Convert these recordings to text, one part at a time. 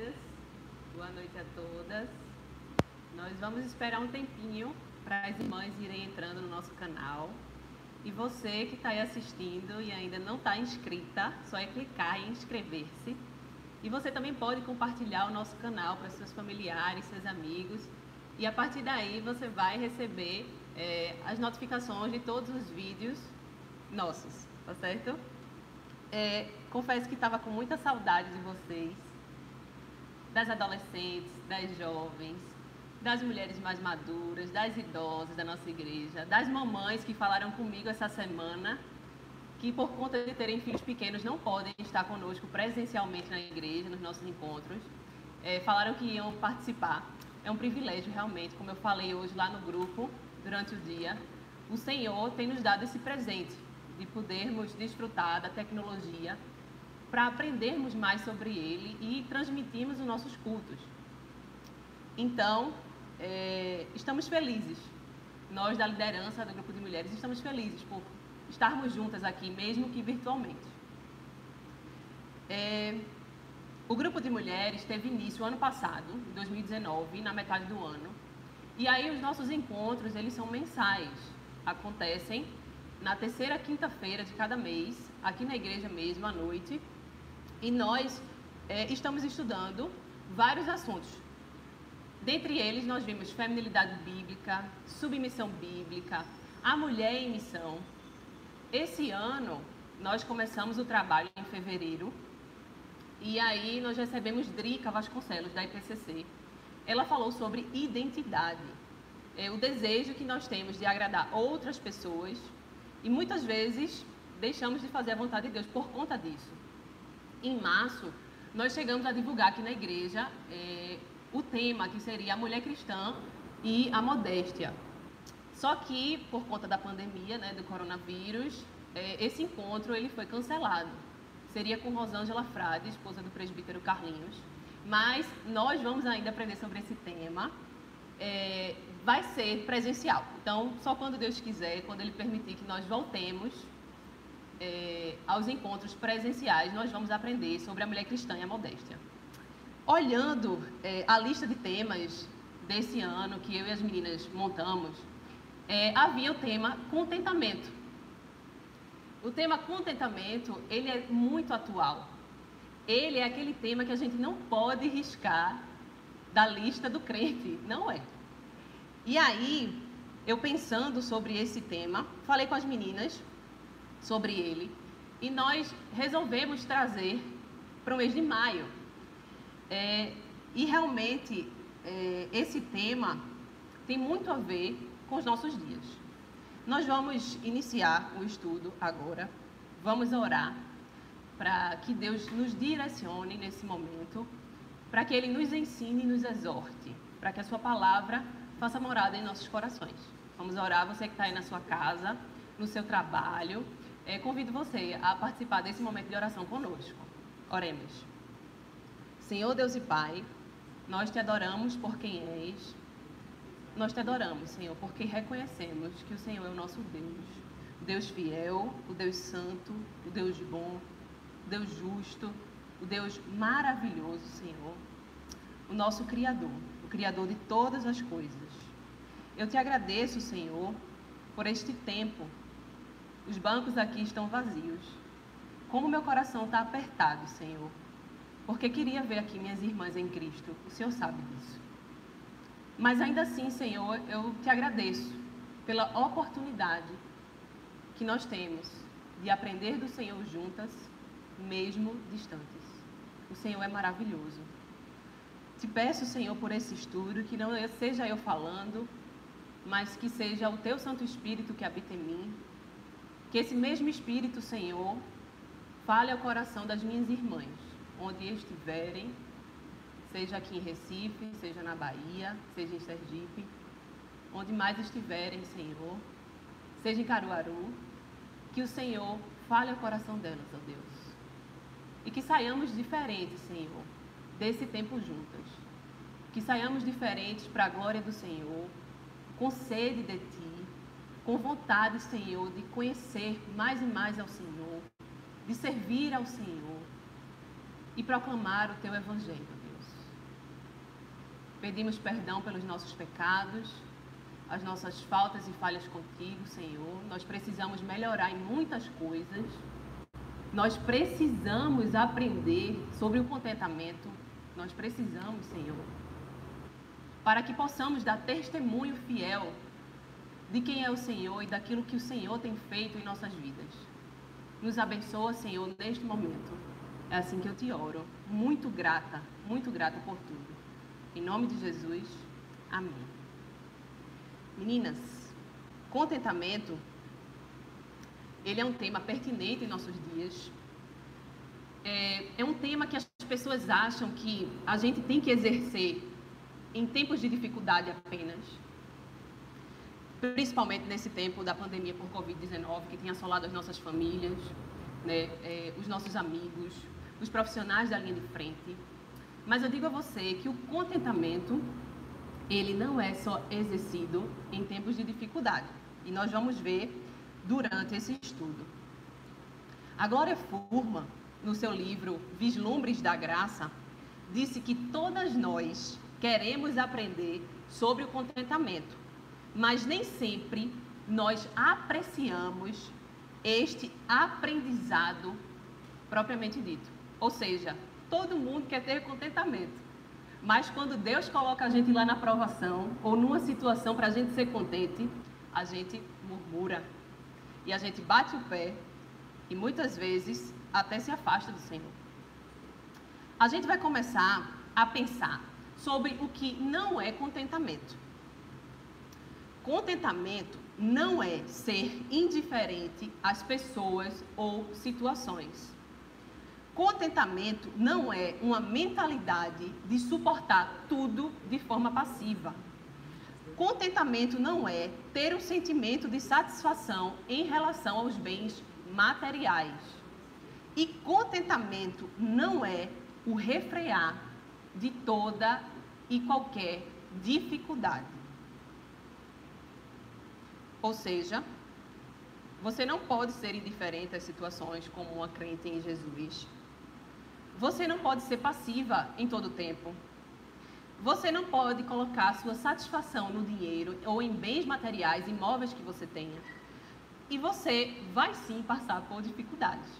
queridas. Boa noite a todas. Nós vamos esperar um tempinho para as irmãs irem entrando no nosso canal. E você que está aí assistindo e ainda não está inscrita, só é clicar em inscrever-se. E você também pode compartilhar o nosso canal para seus familiares, seus amigos. E a partir daí você vai receber é, as notificações de todos os vídeos nossos, tá certo? É, confesso que estava com muita saudade de vocês, das adolescentes, das jovens, das mulheres mais maduras, das idosas da nossa igreja, das mamães que falaram comigo essa semana que por conta de terem filhos pequenos não podem estar conosco presencialmente na igreja, nos nossos encontros. É, falaram que iam participar. É um privilégio realmente, como eu falei hoje lá no grupo, durante o dia. O Senhor tem nos dado esse presente de podermos desfrutar da tecnologia para aprendermos mais sobre ele e transmitirmos os nossos cultos. Então, é, estamos felizes. Nós da liderança do grupo de mulheres estamos felizes por estarmos juntas aqui, mesmo que virtualmente. É, o grupo de mulheres teve início ano passado, em 2019, na metade do ano. E aí os nossos encontros, eles são mensais. Acontecem na terceira quinta-feira de cada mês, aqui na igreja mesmo, à noite. E nós é, estamos estudando vários assuntos. Dentre eles, nós vimos feminilidade bíblica, submissão bíblica, a mulher em missão. Esse ano, nós começamos o trabalho em fevereiro. E aí, nós recebemos Drica Vasconcelos, da IPCC. Ela falou sobre identidade. É o desejo que nós temos de agradar outras pessoas e muitas vezes deixamos de fazer a vontade de Deus por conta disso. Em março, nós chegamos a divulgar aqui na igreja é, o tema que seria a mulher cristã e a modéstia. Só que, por conta da pandemia, né, do coronavírus, é, esse encontro ele foi cancelado. Seria com Rosângela Frade, esposa do presbítero Carlinhos. Mas nós vamos ainda aprender sobre esse tema. É, vai ser presencial. Então, só quando Deus quiser, quando Ele permitir que nós voltemos é, aos encontros presenciais, nós vamos aprender sobre a mulher cristã e a modéstia. Olhando é, a lista de temas desse ano que eu e as meninas montamos, é, havia o tema contentamento. O tema contentamento, ele é muito atual. Ele é aquele tema que a gente não pode riscar da lista do crente, não é? E aí, eu pensando sobre esse tema, falei com as meninas sobre ele e nós resolvemos trazer para o mês de maio. É, e realmente, é, esse tema tem muito a ver com os nossos dias. Nós vamos iniciar o estudo agora, vamos orar para que Deus nos direcione nesse momento, para que Ele nos ensine e nos exorte, para que a Sua palavra faça morada em nossos corações. Vamos orar, você que está aí na sua casa, no seu trabalho. É, convido você a participar desse momento de oração conosco. Oremos. Senhor Deus e Pai, nós te adoramos por quem és. Nós te adoramos, Senhor, porque reconhecemos que o Senhor é o nosso Deus. O Deus fiel, o Deus santo, o Deus bom, o Deus justo, o Deus maravilhoso, Senhor. O nosso Criador, o Criador de todas as coisas. Eu te agradeço, Senhor, por este tempo. Os bancos aqui estão vazios. Como meu coração está apertado, Senhor. Porque queria ver aqui minhas irmãs em Cristo. O Senhor sabe disso. Mas ainda assim, Senhor, eu te agradeço pela oportunidade que nós temos de aprender do Senhor juntas, mesmo distantes. O Senhor é maravilhoso. Te peço, Senhor, por esse estudo, que não seja eu falando, mas que seja o teu Santo Espírito que habita em mim. Que esse mesmo Espírito, Senhor, fale ao coração das minhas irmãs, onde estiverem, seja aqui em Recife, seja na Bahia, seja em Sergipe, onde mais estiverem, Senhor, seja em Caruaru, que o Senhor fale ao coração delas, ó Deus. E que saiamos diferentes, Senhor, desse tempo juntas. Que saiamos diferentes para a glória do Senhor, com sede de Ti, com vontade, Senhor, de conhecer mais e mais ao Senhor, de servir ao Senhor e proclamar o Teu Evangelho, Deus. Pedimos perdão pelos nossos pecados, as nossas faltas e falhas contigo, Senhor. Nós precisamos melhorar em muitas coisas. Nós precisamos aprender sobre o contentamento. Nós precisamos, Senhor, para que possamos dar testemunho fiel de quem é o Senhor e daquilo que o Senhor tem feito em nossas vidas. Nos abençoa, Senhor, neste momento. É assim que eu te oro. Muito grata, muito grata por tudo. Em nome de Jesus, amém. Meninas, contentamento, ele é um tema pertinente em nossos dias. É, é um tema que as pessoas acham que a gente tem que exercer em tempos de dificuldade apenas. Principalmente nesse tempo da pandemia por Covid-19, que tem assolado as nossas famílias, né, é, os nossos amigos, os profissionais da linha de frente. Mas eu digo a você que o contentamento, ele não é só exercido em tempos de dificuldade. E nós vamos ver durante esse estudo. A Glória Furman, no seu livro Vislumbres da Graça, disse que todas nós queremos aprender sobre o contentamento, mas nem sempre nós apreciamos este aprendizado propriamente dito. Ou seja, todo mundo quer ter contentamento. Mas quando Deus coloca a gente lá na provação ou numa situação para a gente ser contente, a gente murmura e a gente bate o pé e muitas vezes até se afasta do Senhor. A gente vai começar a pensar sobre o que não é contentamento. Contentamento não é ser indiferente às pessoas ou situações. Contentamento não é uma mentalidade de suportar tudo de forma passiva. Contentamento não é ter o sentimento de satisfação em relação aos bens materiais. E contentamento não é o refrear de toda e qualquer dificuldade. Ou seja, você não pode ser indiferente às situações como uma crente em Jesus você não pode ser passiva em todo o tempo. Você não pode colocar sua satisfação no dinheiro ou em bens materiais, imóveis que você tenha. E você vai sim passar por dificuldades.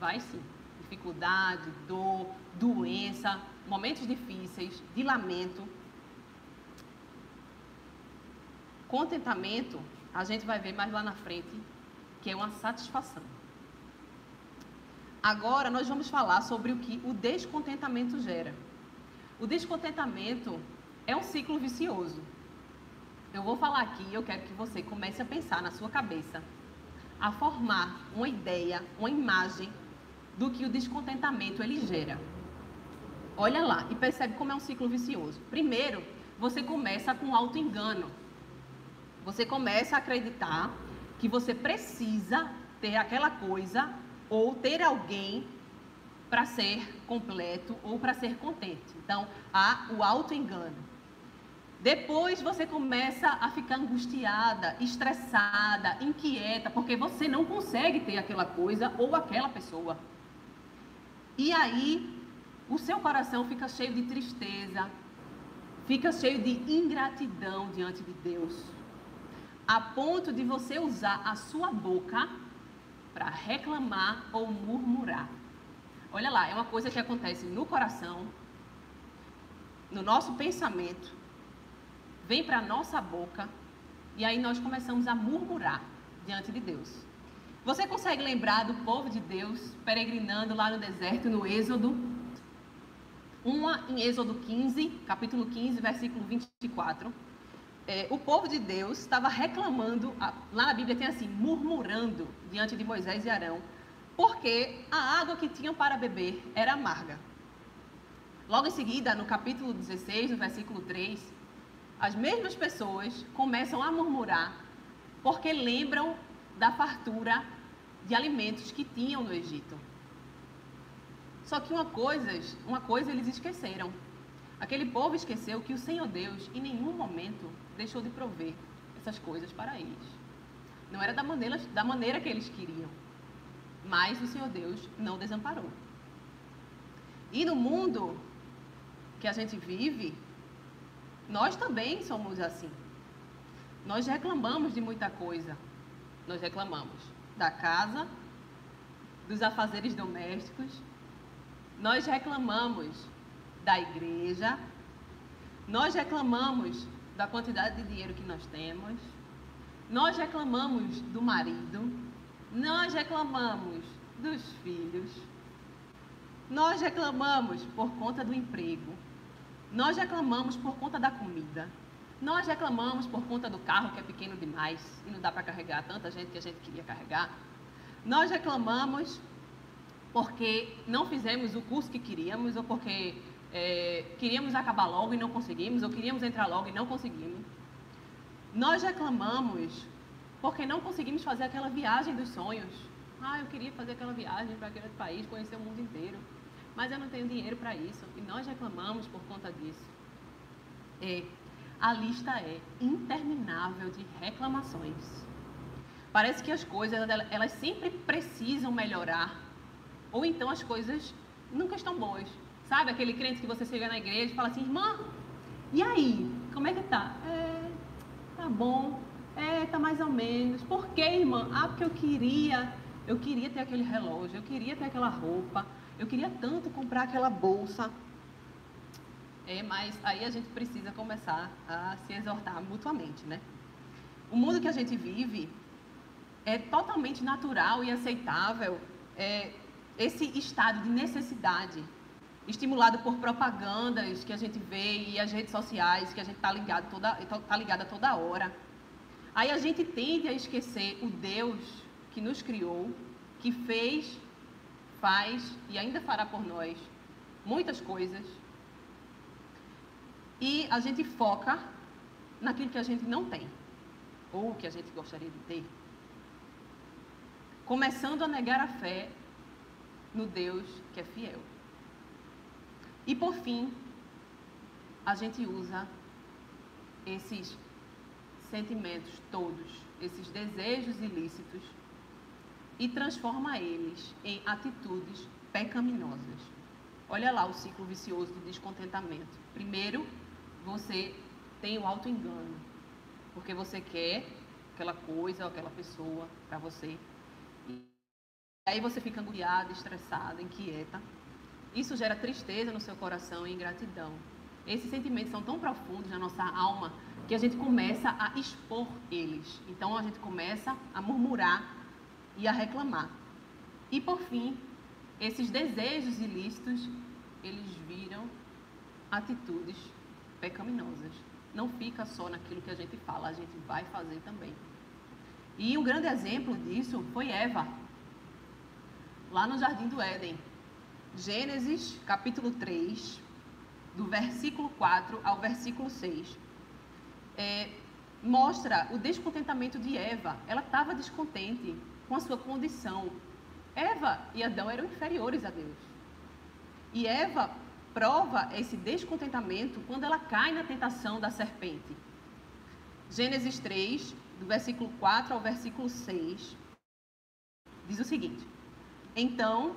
Vai sim. Dificuldade, dor, doença, momentos difíceis, de lamento. Contentamento, a gente vai ver mais lá na frente, que é uma satisfação. Agora nós vamos falar sobre o que o descontentamento gera. O descontentamento é um ciclo vicioso. Eu vou falar aqui e eu quero que você comece a pensar na sua cabeça, a formar uma ideia, uma imagem do que o descontentamento ele gera. Olha lá e percebe como é um ciclo vicioso. Primeiro, você começa com auto-engano. Você começa a acreditar que você precisa ter aquela coisa ou ter alguém para ser completo ou para ser contente. Então, há o auto-engano. Depois você começa a ficar angustiada, estressada, inquieta, porque você não consegue ter aquela coisa ou aquela pessoa. E aí, o seu coração fica cheio de tristeza, fica cheio de ingratidão diante de Deus, a ponto de você usar a sua boca para reclamar ou murmurar. Olha lá, é uma coisa que acontece no coração, no nosso pensamento, vem para a nossa boca e aí nós começamos a murmurar diante de Deus. Você consegue lembrar do povo de Deus peregrinando lá no deserto, no Êxodo? Uma em Êxodo 15, capítulo 15, versículo 24 é, o povo de Deus estava reclamando, lá na Bíblia tem assim, murmurando diante de Moisés e Arão, porque a água que tinham para beber era amarga. Logo em seguida, no capítulo 16, no versículo 3, as mesmas pessoas começam a murmurar porque lembram da fartura de alimentos que tinham no Egito. Só que uma coisa, uma coisa eles esqueceram. Aquele povo esqueceu que o Senhor Deus, em nenhum momento, deixou de prover essas coisas para eles. Não era da maneira, da maneira que eles queriam, mas o Senhor Deus não desamparou. E no mundo que a gente vive, Nós também somos assim. Nós reclamamos de muita coisa. Nós reclamamos da casa, dos afazeres domésticos. Nós reclamamos da igreja. Nós reclamamos da quantidade de dinheiro que nós temos. Nós reclamamos do marido. Nós reclamamos dos filhos. Nós reclamamos por conta do emprego. Nós reclamamos por conta da comida. Nós reclamamos por conta do carro que é pequeno demais e não dá para carregar tanta gente que a gente queria carregar. Nós reclamamos porque não fizemos o curso que queríamos ou porque é, queríamos acabar logo e não conseguimos, ou queríamos entrar logo e não conseguimos. Nós reclamamos porque não conseguimos fazer aquela viagem dos sonhos. Ah, eu queria fazer aquela viagem para aquele país, conhecer o mundo inteiro, mas eu não tenho dinheiro para isso. E nós reclamamos por conta disso. É, a lista é interminável de reclamações. Parece que as coisas, elas sempre precisam melhorar. Ou então as coisas nunca estão boas. Sabe aquele crente que você chega na igreja e fala assim, irmã, e aí? Como é que tá? É, tá bom. É, tá mais ou menos. Por que, irmã? Ah, porque eu queria, eu queria ter aquele relógio, eu queria ter aquela roupa, eu queria tanto comprar aquela bolsa. É, mas aí a gente precisa começar a se exortar mutuamente, né? O mundo que a gente vive é totalmente natural e aceitável é, esse estado de necessidade, estimulado por propagandas que a gente vê e as redes sociais que a gente está ligado toda, tá ligada toda hora. Aí a gente tende a esquecer o Deus que nos criou, que fez, faz e ainda fará por nós muitas coisas e a gente foca naquilo que a gente não tem, ou que a gente gostaria de ter. Começando a negar a fé no Deus que é fiel. E por fim, a gente usa esses sentimentos todos, esses desejos ilícitos, e transforma eles em atitudes pecaminosas. Olha lá o ciclo vicioso de descontentamento. Primeiro, você tem o auto-engano. Porque você quer aquela coisa ou aquela pessoa para você. E aí você fica angustiado, estressado, inquieta. Isso gera tristeza no seu coração e ingratidão. Esses sentimentos são tão profundos na nossa alma que a gente começa a expor eles. Então a gente começa a murmurar e a reclamar. E por fim, esses desejos ilícitos, eles viram atitudes pecaminosas. Não fica só naquilo que a gente fala, a gente vai fazer também. E um grande exemplo disso foi Eva, lá no Jardim do Éden. Gênesis, capítulo 3, do versículo 4 ao versículo 6. É, mostra o descontentamento de Eva. Ela estava descontente com a sua condição. Eva e Adão eram inferiores a Deus. E Eva prova esse descontentamento quando ela cai na tentação da serpente. Gênesis 3, do versículo 4 ao versículo 6, diz o seguinte: Então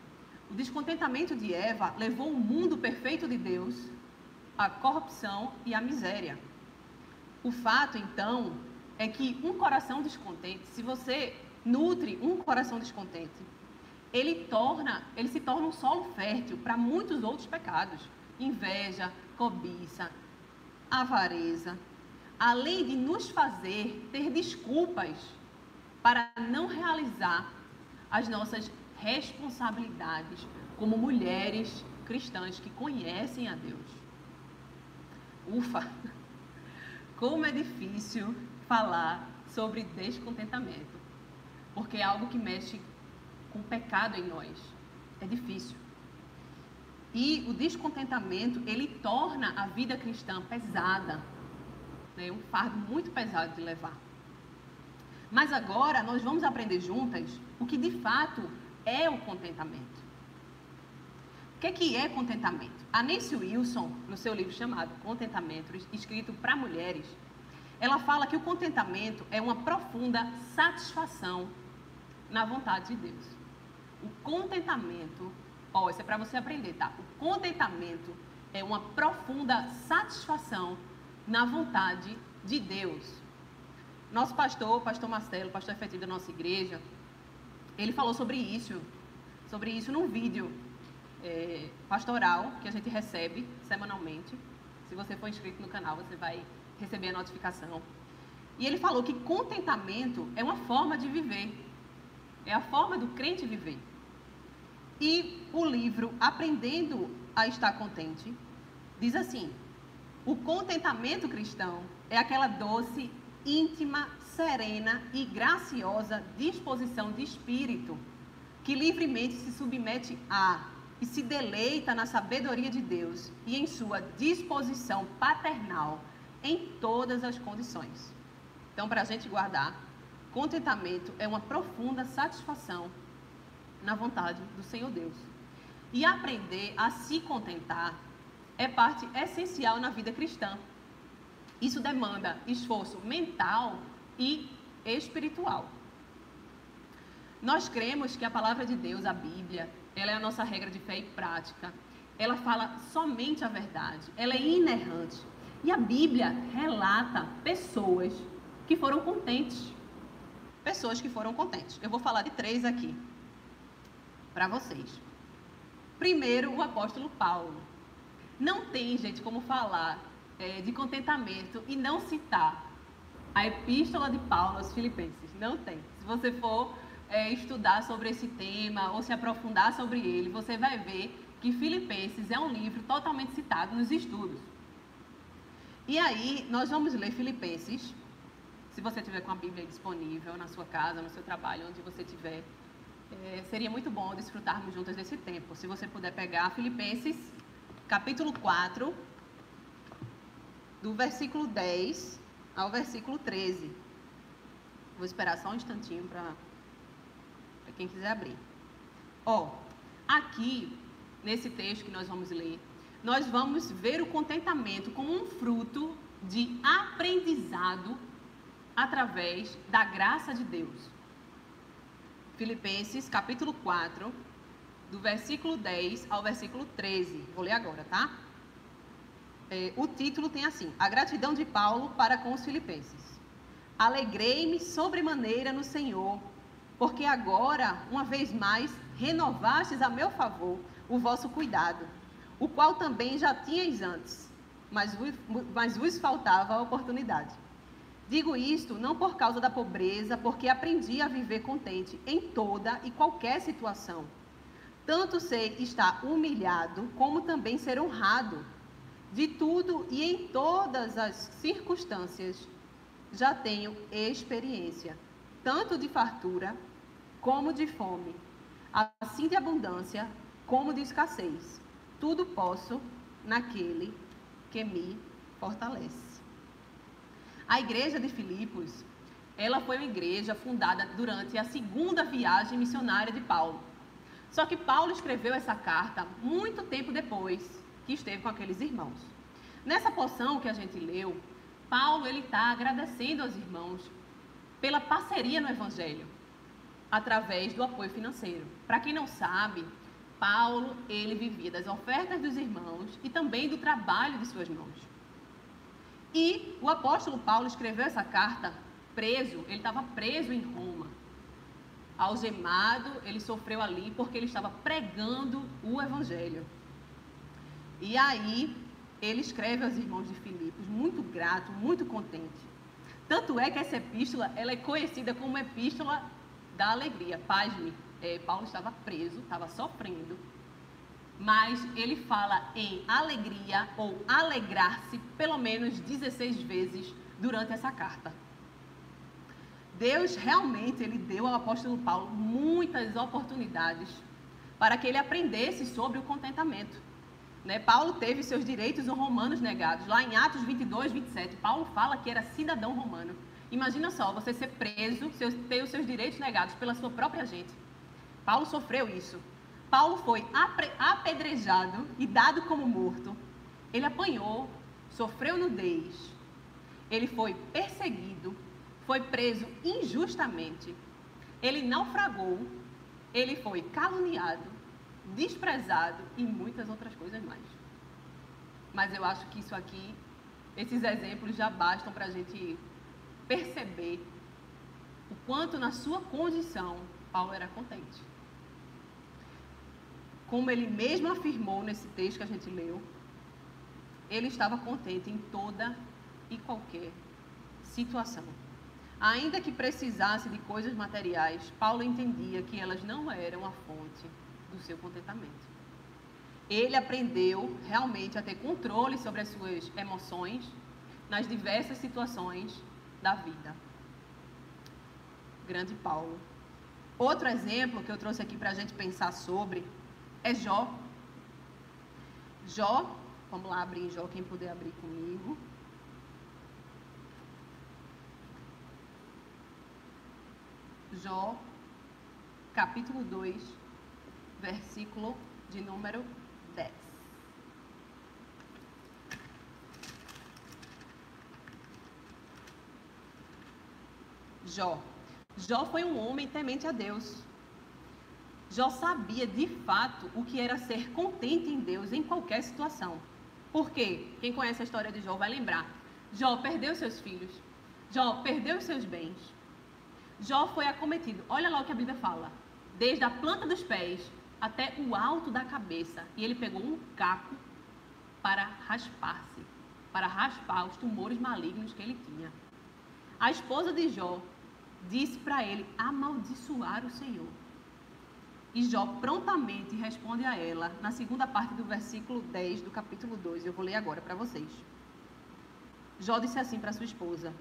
O descontentamento de Eva levou o mundo perfeito de Deus à corrupção e à miséria. O fato, então, é que um coração descontente, se você nutre um coração descontente, ele torna, ele se torna um solo fértil para muitos outros pecados, inveja, cobiça, avareza, além de nos fazer ter desculpas para não realizar as nossas responsabilidades como mulheres cristãs que conhecem a Deus. Ufa! Como é difícil falar sobre descontentamento, porque é algo que mexe com o pecado em nós. É difícil. E o descontentamento, ele torna a vida cristã pesada. Né? Um fardo muito pesado de levar. Mas agora nós vamos aprender juntas o que de fato é o contentamento. O que é, que é contentamento? A Nancy Wilson, no seu livro chamado Contentamento, escrito para mulheres, ela fala que o contentamento é uma profunda satisfação na vontade de Deus. O contentamento, ó, isso é para você aprender, tá? O contentamento é uma profunda satisfação na vontade de Deus. Nosso pastor, pastor Marcelo, pastor efetivo da nossa igreja, ele falou sobre isso, sobre isso num vídeo é, pastoral que a gente recebe semanalmente. Se você for inscrito no canal, você vai receber a notificação. E ele falou que contentamento é uma forma de viver. É a forma do crente viver. E o livro Aprendendo a Estar Contente diz assim: o contentamento cristão é aquela doce, íntima, serena e graciosa disposição de espírito que livremente se submete a e se deleita na sabedoria de Deus e em sua disposição paternal em todas as condições. Então, para a gente guardar, contentamento é uma profunda satisfação na vontade do Senhor Deus. E aprender a se contentar é parte essencial na vida cristã. Isso demanda esforço mental e espiritual. Nós cremos que a palavra de Deus, a Bíblia, ela é a nossa regra de fé e prática. Ela fala somente a verdade, ela é inerrante. E a Bíblia relata pessoas que foram contentes. Pessoas que foram contentes. Eu vou falar de três aqui para vocês. Primeiro, o apóstolo Paulo. Não tem, gente, como falar é, de contentamento e não citar a epístola de Paulo aos Filipenses. Não tem. Se você for é, estudar sobre esse tema ou se aprofundar sobre ele, você vai ver que Filipenses é um livro totalmente citado nos estudos. E aí, nós vamos ler Filipenses, se você tiver com a Bíblia disponível na sua casa, no seu trabalho, onde você estiver. É, seria muito bom desfrutarmos juntas desse tempo. Se você puder pegar Filipenses, capítulo 4, do versículo 10 ao versículo 13. Vou esperar só um instantinho para quem quiser abrir. Ó, aqui, nesse texto que nós vamos ler, nós vamos ver o contentamento como um fruto de aprendizado através da graça de Deus. Filipenses capítulo 4, do versículo 10 ao versículo 13. Vou ler agora, tá? É, o título tem assim: A gratidão de Paulo para com os filipenses. Alegrei-me sobremaneira no Senhor, porque agora, uma vez mais, renovastes a meu favor o vosso cuidado o qual também já tinhais antes, mas vos, mas vos faltava a oportunidade. Digo isto não por causa da pobreza, porque aprendi a viver contente em toda e qualquer situação. Tanto sei estar humilhado, como também ser honrado. De tudo e em todas as circunstâncias já tenho experiência, tanto de fartura como de fome, assim de abundância como de escassez tudo posso naquele que me fortalece. A igreja de Filipos, ela foi uma igreja fundada durante a segunda viagem missionária de Paulo. Só que Paulo escreveu essa carta muito tempo depois que esteve com aqueles irmãos. Nessa porção que a gente leu, Paulo ele está agradecendo aos irmãos pela parceria no Evangelho, através do apoio financeiro. Para quem não sabe, Paulo, ele vivia das ofertas dos irmãos e também do trabalho de suas mãos. E o apóstolo Paulo escreveu essa carta preso, ele estava preso em Roma. Algemado, ele sofreu ali porque ele estava pregando o evangelho. E aí, ele escreve aos irmãos de Filipos, muito grato, muito contente. Tanto é que essa epístola, ela é conhecida como epístola da alegria. Pasme, é, Paulo estava preso, estava sofrendo, mas ele fala em alegria ou alegrar-se pelo menos 16 vezes durante essa carta. Deus realmente ele deu ao apóstolo Paulo muitas oportunidades para que ele aprendesse sobre o contentamento. Né? Paulo teve seus direitos romanos negados. Lá em Atos 22, 27, Paulo fala que era cidadão romano Imagina só, você ser preso, ter os seus direitos negados pela sua própria gente. Paulo sofreu isso. Paulo foi apedrejado e dado como morto. Ele apanhou, sofreu nudez. Ele foi perseguido, foi preso injustamente. Ele naufragou, ele foi caluniado, desprezado e muitas outras coisas mais. Mas eu acho que isso aqui, esses exemplos já bastam para a gente perceber o quanto na sua condição Paulo era contente. Como ele mesmo afirmou nesse texto que a gente leu, ele estava contente em toda e qualquer situação. Ainda que precisasse de coisas materiais, Paulo entendia que elas não eram a fonte do seu contentamento. Ele aprendeu realmente a ter controle sobre as suas emoções nas diversas situações da vida. Grande Paulo. Outro exemplo que eu trouxe aqui para a gente pensar sobre é Jó. Jó, vamos lá abrir Jó, quem puder abrir comigo. Jó, capítulo 2, versículo de número 10. Jó. Jó foi um homem temente a Deus. Jó sabia de fato o que era ser contente em Deus em qualquer situação. Por quê? Quem conhece a história de Jó vai lembrar. Jó perdeu seus filhos. Jó perdeu seus bens. Jó foi acometido. Olha lá o que a Bíblia fala. Desde a planta dos pés até o alto da cabeça. E ele pegou um caco para raspar-se, para raspar os tumores malignos que ele tinha. A esposa de Jó disse para ele amaldiçoar o Senhor. E Jó prontamente responde a ela, na segunda parte do versículo 10 do capítulo 2. Eu vou ler agora para vocês. Jó disse assim para sua esposa: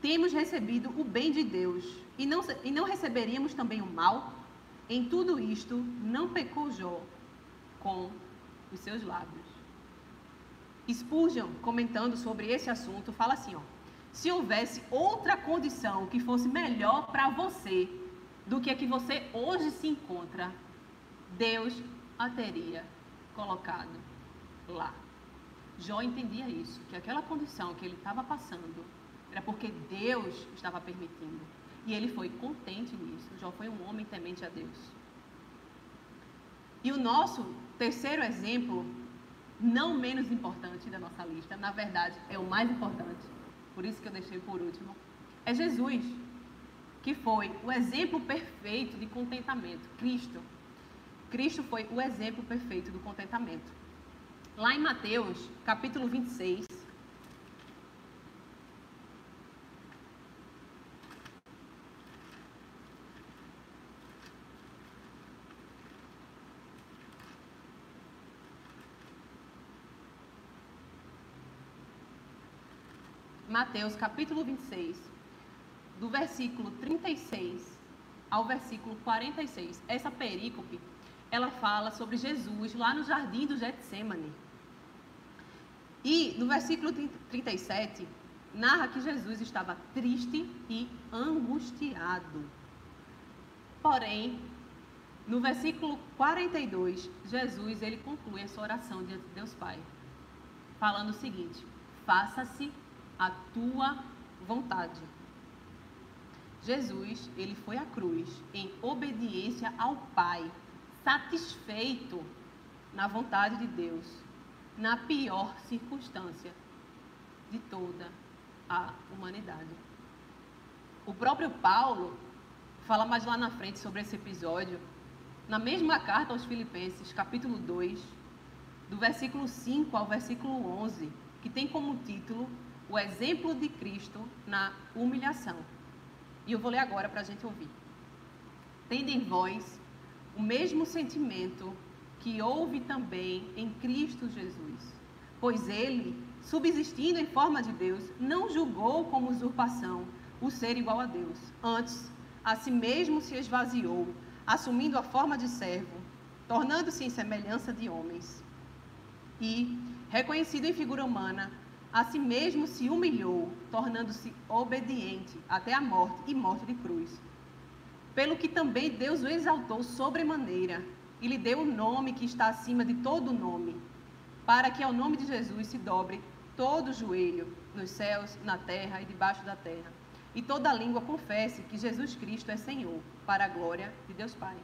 Temos recebido o bem de Deus, e não, e não receberíamos também o mal? Em tudo isto, não pecou Jó com os seus lábios. Spurgeon, comentando sobre esse assunto, fala assim: ó, se houvesse outra condição que fosse melhor para você do que a que você hoje se encontra, Deus a teria colocado lá. Jó entendia isso, que aquela condição que ele estava passando era porque Deus estava permitindo. E ele foi contente nisso. Jó foi um homem temente a Deus. E o nosso terceiro exemplo, não menos importante da nossa lista, na verdade é o mais importante, por isso que eu deixei por último, é Jesus que foi o exemplo perfeito de contentamento. Cristo. Cristo foi o exemplo perfeito do contentamento. Lá em Mateus, capítulo 26, Mateus capítulo 26, do versículo 36 ao versículo 46. Essa perícope, ela fala sobre Jesus lá no jardim do Getsemane. E no versículo 37, narra que Jesus estava triste e angustiado. Porém, no versículo 42, Jesus ele conclui essa oração diante de Deus Pai, falando o seguinte: Faça-se a tua vontade. Jesus, ele foi à cruz em obediência ao Pai, satisfeito na vontade de Deus, na pior circunstância de toda a humanidade. O próprio Paulo fala mais lá na frente sobre esse episódio, na mesma carta aos Filipenses, capítulo 2, do versículo 5 ao versículo 11, que tem como título o exemplo de Cristo na humilhação. E eu vou ler agora para a gente ouvir. Tendo em vós o mesmo sentimento que houve também em Cristo Jesus. Pois ele, subsistindo em forma de Deus, não julgou como usurpação o ser igual a Deus. Antes, a si mesmo se esvaziou, assumindo a forma de servo, tornando-se em semelhança de homens. E, reconhecido em figura humana, a si mesmo se humilhou, tornando-se obediente até a morte e morte de cruz. Pelo que também Deus o exaltou sobremaneira e lhe deu o nome que está acima de todo nome, para que ao nome de Jesus se dobre todo joelho, nos céus, na terra e debaixo da terra, e toda língua confesse que Jesus Cristo é Senhor, para a glória de Deus Pai.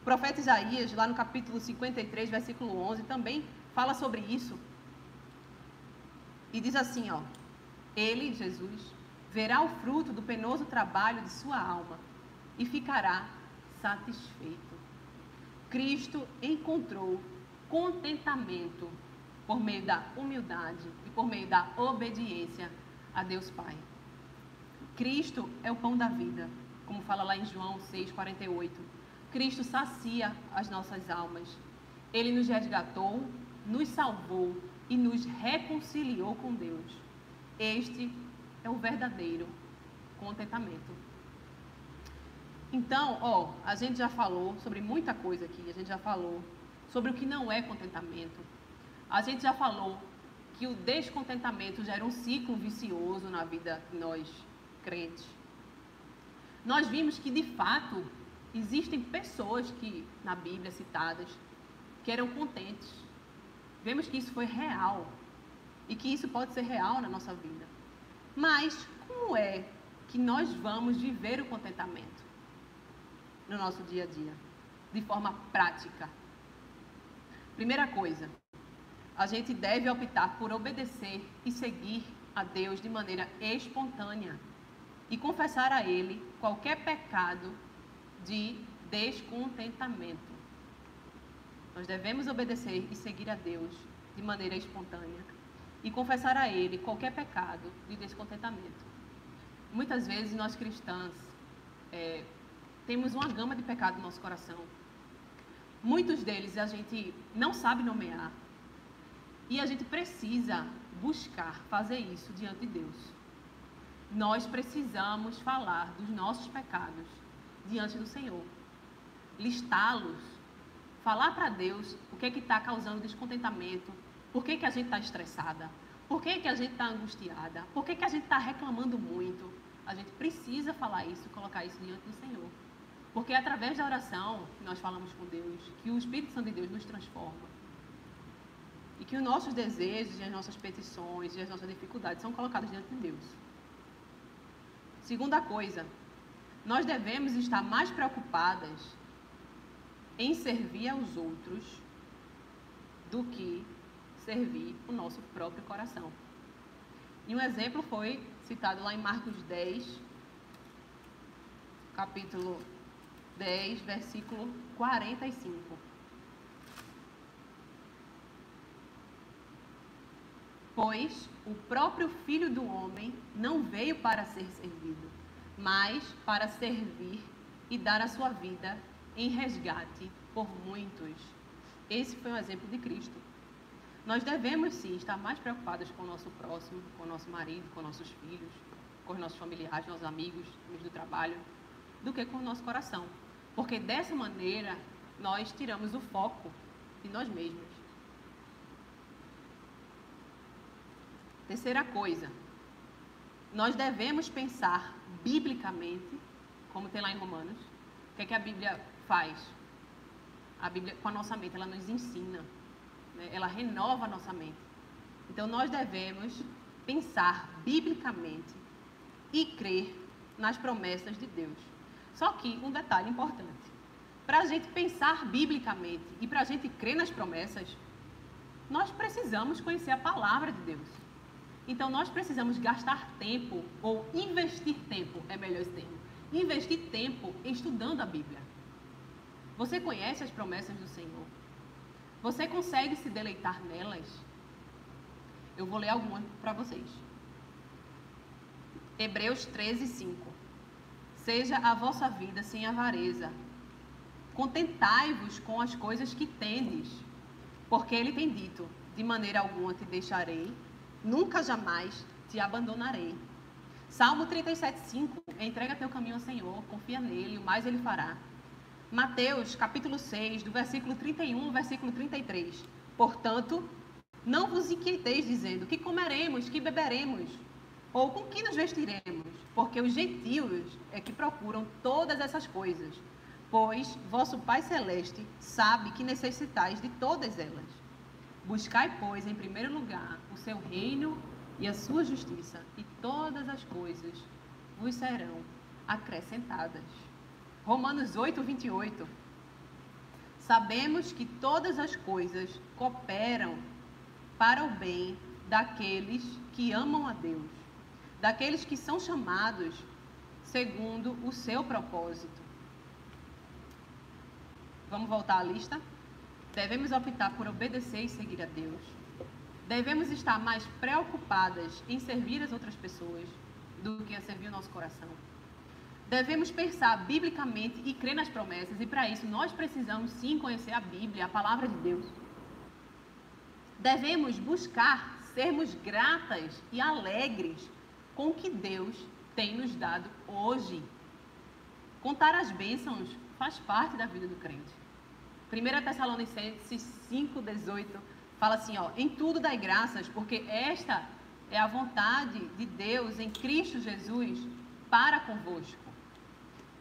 O profeta Isaías, lá no capítulo 53, versículo 11, também fala sobre isso. E diz assim, ó: Ele, Jesus, verá o fruto do penoso trabalho de sua alma e ficará satisfeito. Cristo encontrou contentamento por meio da humildade e por meio da obediência a Deus Pai. Cristo é o pão da vida, como fala lá em João 6,48. Cristo sacia as nossas almas. Ele nos resgatou, nos salvou e nos reconciliou com Deus. Este é o verdadeiro contentamento. Então, ó, a gente já falou sobre muita coisa aqui, a gente já falou sobre o que não é contentamento. A gente já falou que o descontentamento gera um ciclo vicioso na vida de nós crentes. Nós vimos que de fato existem pessoas que na Bíblia citadas que eram contentes. Vemos que isso foi real e que isso pode ser real na nossa vida. Mas como é que nós vamos viver o contentamento? no nosso dia a dia, de forma prática. Primeira coisa, a gente deve optar por obedecer e seguir a Deus de maneira espontânea e confessar a Ele qualquer pecado de descontentamento. Nós devemos obedecer e seguir a Deus de maneira espontânea e confessar a Ele qualquer pecado de descontentamento. Muitas vezes nós cristãs é, temos uma gama de pecado no nosso coração. Muitos deles a gente não sabe nomear. E a gente precisa buscar fazer isso diante de Deus. Nós precisamos falar dos nossos pecados diante do Senhor. Listá-los. Falar para Deus o que é que está causando descontentamento. Por que, que a gente está estressada? Por que, que a gente está angustiada? Por que, que a gente está reclamando muito? A gente precisa falar isso, colocar isso diante do Senhor. Porque através da oração nós falamos com Deus, que o Espírito Santo de Deus nos transforma. E que os nossos desejos, e as nossas petições e as nossas dificuldades são colocados diante de Deus. Segunda coisa, nós devemos estar mais preocupadas em servir aos outros do que servir o nosso próprio coração. E um exemplo foi citado lá em Marcos 10, capítulo 10, versículo 45. Pois o próprio Filho do Homem não veio para ser servido, mas para servir e dar a sua vida em resgate por muitos. Esse foi um exemplo de Cristo. Nós devemos sim estar mais preocupados com o nosso próximo, com o nosso marido, com nossos filhos, com os nossos familiares, nossos amigos, amigos do trabalho, do que com o nosso coração. Porque dessa maneira nós tiramos o foco de nós mesmos. Terceira coisa, nós devemos pensar biblicamente, como tem lá em Romanos. O que é que a Bíblia faz? A Bíblia, com a nossa mente, ela nos ensina, né? ela renova a nossa mente. Então, nós devemos pensar biblicamente e crer nas promessas de Deus. Só que um detalhe importante: para a gente pensar biblicamente e para a gente crer nas promessas, nós precisamos conhecer a palavra de Deus. Então nós precisamos gastar tempo ou investir tempo, é melhor esse termo. Investir tempo estudando a Bíblia. Você conhece as promessas do Senhor? Você consegue se deleitar nelas? Eu vou ler algumas para vocês. Hebreus 13, 5. Seja a vossa vida sem avareza. Contentai-vos com as coisas que tendes, porque ele tem dito: de maneira alguma te deixarei, nunca jamais te abandonarei. Salmo 37:5 Entrega teu caminho ao Senhor, confia nele, o mais ele fará. Mateus, capítulo 6, do versículo 31 ao versículo 33. Portanto, Não vos inquieteis dizendo que comeremos, que beberemos, ou com que nos vestiremos, porque os gentios é que procuram todas essas coisas. Pois vosso Pai Celeste sabe que necessitais de todas elas. Buscai, pois, em primeiro lugar o seu reino e a sua justiça, e todas as coisas vos serão acrescentadas. Romanos 8, 28. Sabemos que todas as coisas cooperam para o bem daqueles que amam a Deus, daqueles que são chamados segundo o seu propósito. Vamos voltar à lista? Devemos optar por obedecer e seguir a Deus. Devemos estar mais preocupadas em servir as outras pessoas do que a servir o nosso coração. Devemos pensar biblicamente e crer nas promessas, e para isso nós precisamos sim conhecer a Bíblia, a palavra de Deus. Devemos buscar sermos gratas e alegres com o que Deus tem nos dado hoje. Contar as bênçãos faz parte da vida do crente. 1 Tessalonicenses 5,18 fala assim: ó, em tudo dai graças, porque esta é a vontade de Deus em Cristo Jesus para convosco.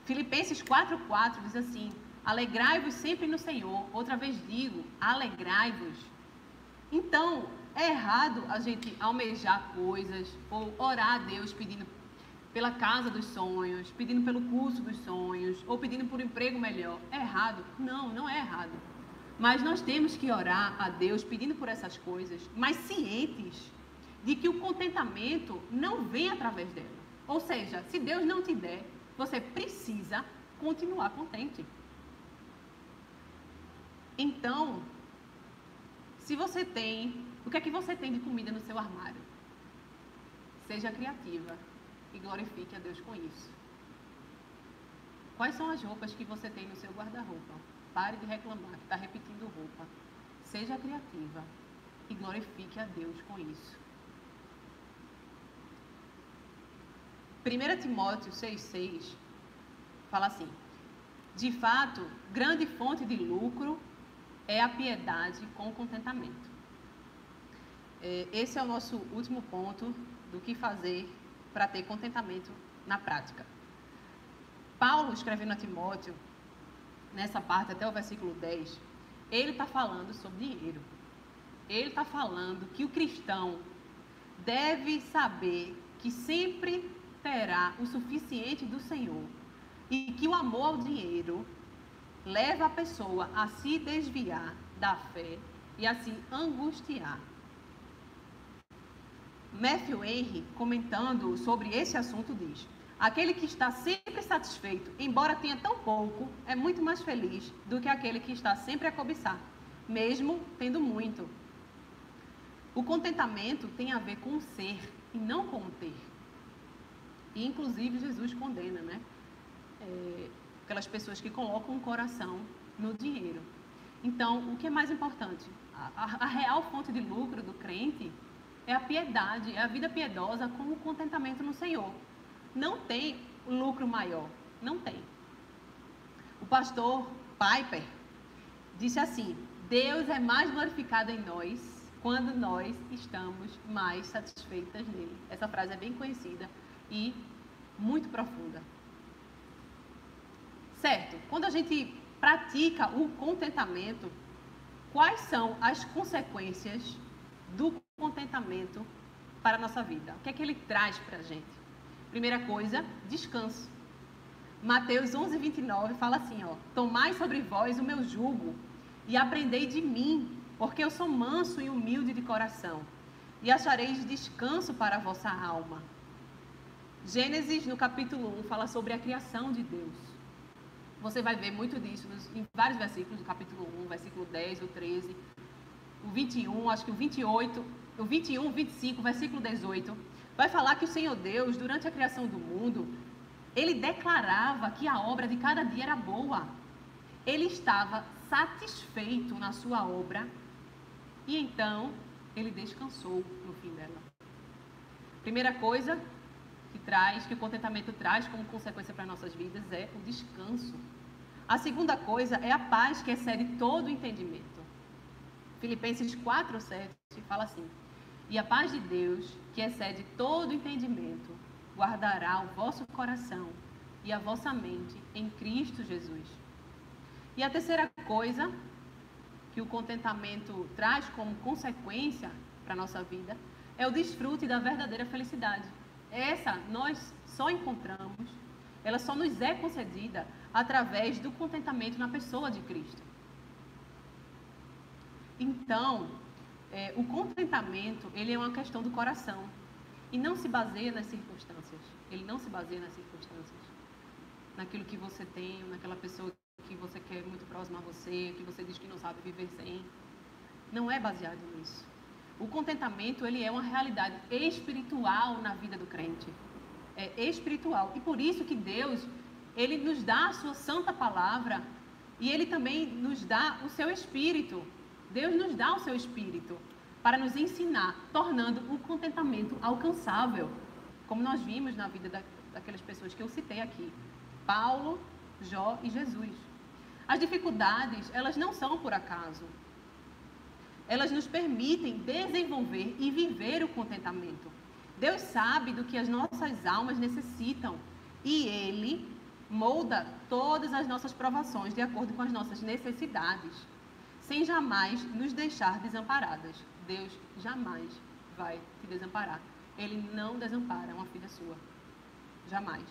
Filipenses 4,4 diz assim: Alegrai-vos sempre no Senhor. Outra vez digo, alegrai-vos. Então, é errado a gente almejar coisas ou orar a Deus pedindo pela casa dos sonhos, pedindo pelo curso dos sonhos ou pedindo por um emprego melhor. É errado? Não, não é errado. Mas nós temos que orar a Deus pedindo por essas coisas, mas cientes de que o contentamento não vem através dela. Ou seja, se Deus não te der, você precisa continuar contente. Então, se você tem, o que é que você tem de comida no seu armário? Seja criativa e glorifique a Deus com isso. Quais são as roupas que você tem no seu guarda-roupa? Pare de reclamar que está repetindo roupa. Seja criativa e glorifique a Deus com isso. 1 Timóteo 6,6 fala assim: De fato, grande fonte de lucro é a piedade com contentamento. É, esse é o nosso último ponto do que fazer para ter contentamento na prática. Paulo, escrevendo a Timóteo, nessa parte até o versículo 10, ele está falando sobre dinheiro. Ele está falando que o cristão deve saber que sempre terá o suficiente do Senhor e que o amor ao dinheiro leva a pessoa a se desviar da fé e a se angustiar. Matthew Henry, comentando sobre esse assunto, diz: Aquele que está sempre satisfeito, embora tenha tão pouco, é muito mais feliz do que aquele que está sempre a cobiçar, mesmo tendo muito. O contentamento tem a ver com o ser e não com o ter. E, inclusive, Jesus condena, né? É, aquelas pessoas que colocam o coração no dinheiro. Então, o que é mais importante? A, a, a, real fonte de lucro do crente é a piedade, é a vida piedosa com o contentamento no Senhor. Não tem lucro maior, não tem. O pastor Piper disse assim: Deus é mais glorificado em nós quando nós estamos mais satisfeitas nele. Essa frase é bem conhecida e muito profunda. Certo? Quando a gente pratica o contentamento, quais são as consequências do contentamento para a nossa vida? O que é que ele traz para a gente? Primeira coisa, descanso. Mateus 11, 29 fala assim, ó, Tomai sobre vós o meu jugo e aprendei de mim, porque eu sou manso e humilde de coração, e achareis descanso para a vossa alma Gênesis, no capítulo 1, fala sobre a criação de Deus. Você vai ver muito disso em vários versículos, do capítulo 1, versículo 10, o 13, o 21, acho que o 28, o 21, 25, versículo 18. Vai falar que o Senhor Deus, durante a criação do mundo, ele declarava que a obra de cada dia era boa. Ele estava satisfeito na sua obra e então ele descansou no fim dela. Primeira coisa, traz, que o contentamento traz como consequência para nossas vidas é o descanso. A segunda coisa é a paz que excede todo o entendimento. Filipenses 4, 7 fala assim: E a paz de Deus, que excede todo entendimento, guardará o vosso coração e a vossa mente em Cristo Jesus. E a terceira coisa que o contentamento traz como consequência para a nossa vida é o desfrute da verdadeira felicidade. Essa nós só encontramos, ela só nos é concedida através do contentamento na pessoa de Cristo. Então, é, o contentamento, ele é uma questão do coração e não se baseia nas circunstâncias. Ele não se baseia nas circunstâncias. Naquilo que você tem, naquela pessoa que você quer muito próxima a você, que você diz que não sabe viver sem. Não é baseado nisso. O contentamento, ele é uma realidade espiritual na vida do crente. É espiritual. E por isso que Deus, ele nos dá a sua santa palavra e ele também nos dá o seu espírito. Deus nos dá o seu espírito para nos ensinar, tornando o contentamento alcançável, como nós vimos na vida da, daquelas pessoas que eu citei aqui: Paulo, Jó e Jesus. As dificuldades, elas não são por acaso. Elas nos permitem desenvolver e viver o contentamento. Deus sabe do que as nossas almas necessitam e Ele molda todas as nossas provações de acordo com as nossas necessidades, sem jamais nos deixar desamparadas. Deus jamais vai te desamparar. Ele não desampara uma filha sua. Jamais.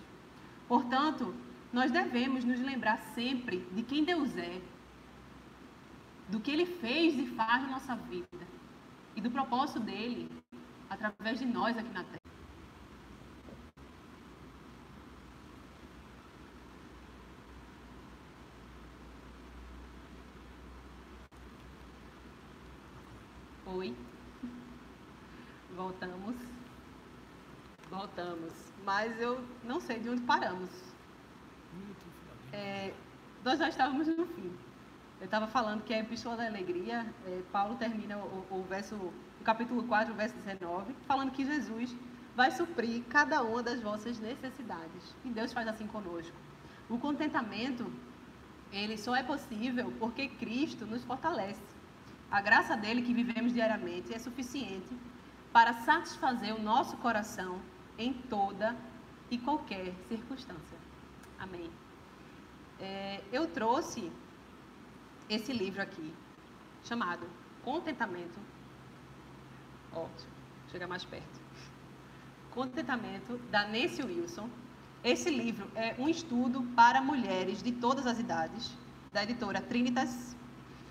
Portanto, nós devemos nos lembrar sempre de quem Deus é, do que Ele fez e faz na nossa vida e do propósito dele através de nós aqui na Terra. Oi. Voltamos. Voltamos. Mas eu não sei de onde paramos. É, nós já estávamos no fim. Eu estava falando que a Epístola da Alegria, é, Paulo termina o, o, verso, o capítulo 4, verso 19, falando que Jesus vai suprir cada uma das vossas necessidades. E Deus faz assim conosco. O contentamento, ele só é possível porque Cristo nos fortalece. A graça dele que vivemos diariamente é suficiente para satisfazer o nosso coração em toda e qualquer circunstância. Amém. É, eu trouxe esse livro aqui, chamado Contentamento. Ó, chega mais perto. Contentamento, da Nancy Wilson. Esse livro é um estudo para mulheres de todas as idades, da editora Trinitas.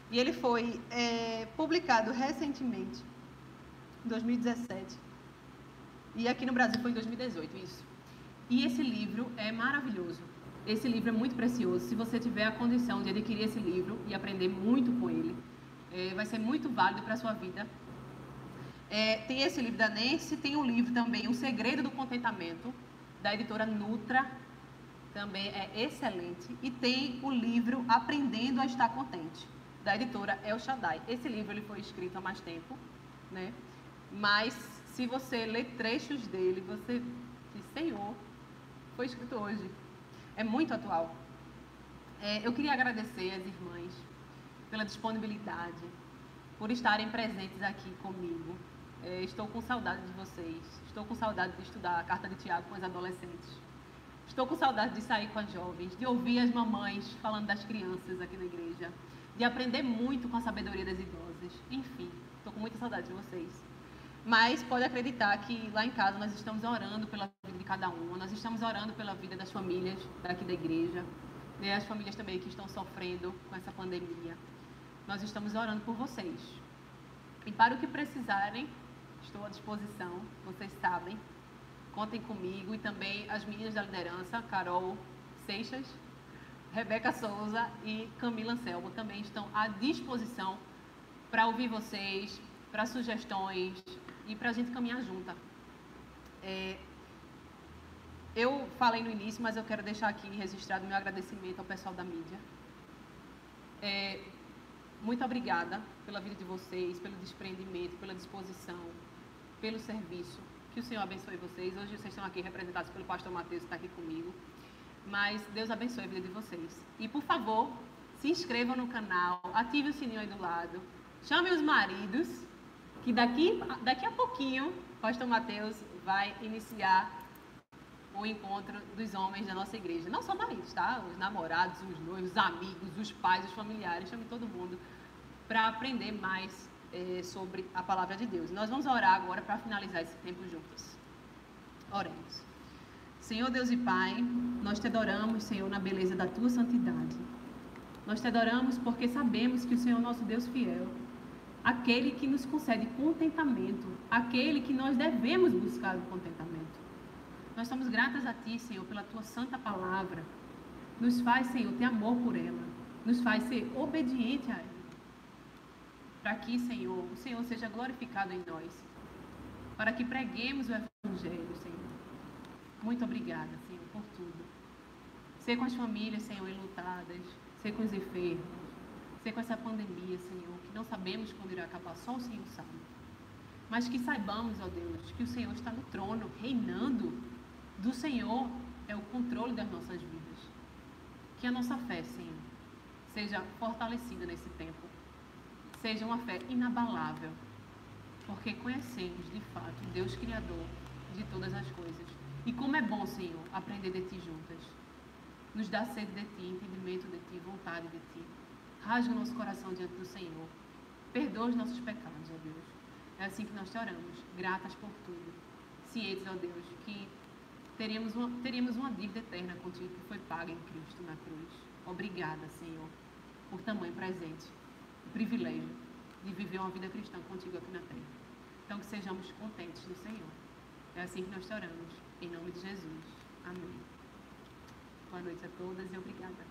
E ele foi é, publicado recentemente, em 2017. E aqui no Brasil foi em 2018, isso. E esse livro é maravilhoso. Esse livro é muito precioso. Se você tiver a condição de adquirir esse livro e aprender muito com ele, é, vai ser muito válido para a sua vida. É, tem esse livro da Nancy, tem um livro também, O Segredo do Contentamento, da editora Nutra, também é excelente. E tem o livro Aprendendo a Estar Contente, da editora El Shaddai. Esse livro ele foi escrito há mais tempo, né? mas se você ler trechos dele, você diz, Senhor, foi escrito hoje é muito atual. É, eu queria agradecer às irmãs pela disponibilidade, por estarem presentes aqui comigo. É, estou com saudade de vocês. Estou com saudade de estudar a carta de Tiago com as adolescentes. Estou com saudade de sair com as jovens, de ouvir as mamães falando das crianças aqui na igreja, de aprender muito com a sabedoria das idosas. Enfim, estou com muita saudade de vocês. Mas pode acreditar que lá em casa nós estamos orando pela vida de cada uma, nós estamos orando pela vida das famílias daqui da igreja, né, as famílias também que estão sofrendo com essa pandemia. Nós estamos orando por vocês. E para o que precisarem, estou à disposição, vocês sabem. Contem comigo e também as meninas da liderança, Carol Seixas, Rebeca Souza e Camila Anselmo também estão à disposição para ouvir vocês, para sugestões, e para a gente caminhar junta. É, eu falei no início, mas eu quero deixar aqui registrado meu agradecimento ao pessoal da mídia. É, muito obrigada pela vida de vocês, pelo desprendimento, pela disposição, pelo serviço. Que o Senhor abençoe vocês. Hoje vocês estão aqui representados pelo pastor Mateus, que está aqui comigo. Mas Deus abençoe a vida de vocês. E, por favor, se inscrevam no canal, ative o sininho aí do lado Chame os maridos, que daqui, daqui a pouquinho, pastor Mateus vai iniciar o encontro dos homens da nossa igreja. Não só maridos, tá? Os namorados, os noivos, os amigos, os pais, os familiares, chame todo mundo para aprender mais é, sobre a palavra de Deus. Nós vamos orar agora para finalizar esse tempo juntos. Oremos. Senhor Deus e Pai, nós te adoramos, Senhor, na beleza da tua santidade. Nós te adoramos porque sabemos que o Senhor é nosso Deus fiel, aquele que nos concede contentamento, aquele que nós devemos buscar o contentamento. Nós somos gratas a Ti, Senhor, pela Tua santa palavra. Nos faz, Senhor, ter amor por ela. Nos faz ser obediente a ela. Para que, Senhor, o Senhor seja glorificado em nós. Para que preguemos o Evangelho, Senhor. Muito obrigada, Senhor, por tudo. Ser com as famílias, Senhor, enlutadas. Ser com os enfermos. Ser com essa pandemia, Senhor, que não sabemos quando irá acabar, só o Senhor sabe. Mas que saibamos, ó Deus, que o Senhor está no trono, reinando. Do Senhor é o controle das nossas vidas. Que a nossa fé, Senhor, seja fortalecida nesse tempo. Seja uma fé inabalável. Porque conhecemos, de fato, Deus Criador de todas as coisas. E como é bom, Senhor, aprender de Ti juntas. Nos dá sede de Ti, entendimento de Ti, vontade de Ti. Rasga nosso coração diante do Senhor. Perdoa os nossos pecados, ó Deus. É assim que nós te oramos, gratas por tudo. Cientes, ó Deus, que teríamos uma, teríamos uma dívida eterna contigo que foi paga em Cristo na cruz. Obrigada, Senhor, por tamanho presente, o privilégio de viver uma vida cristã contigo aqui na terra. Então, que sejamos contentes no Senhor. É assim que nós te oramos. Em nome de Jesus. Amém. Boa noite a todas e obrigada.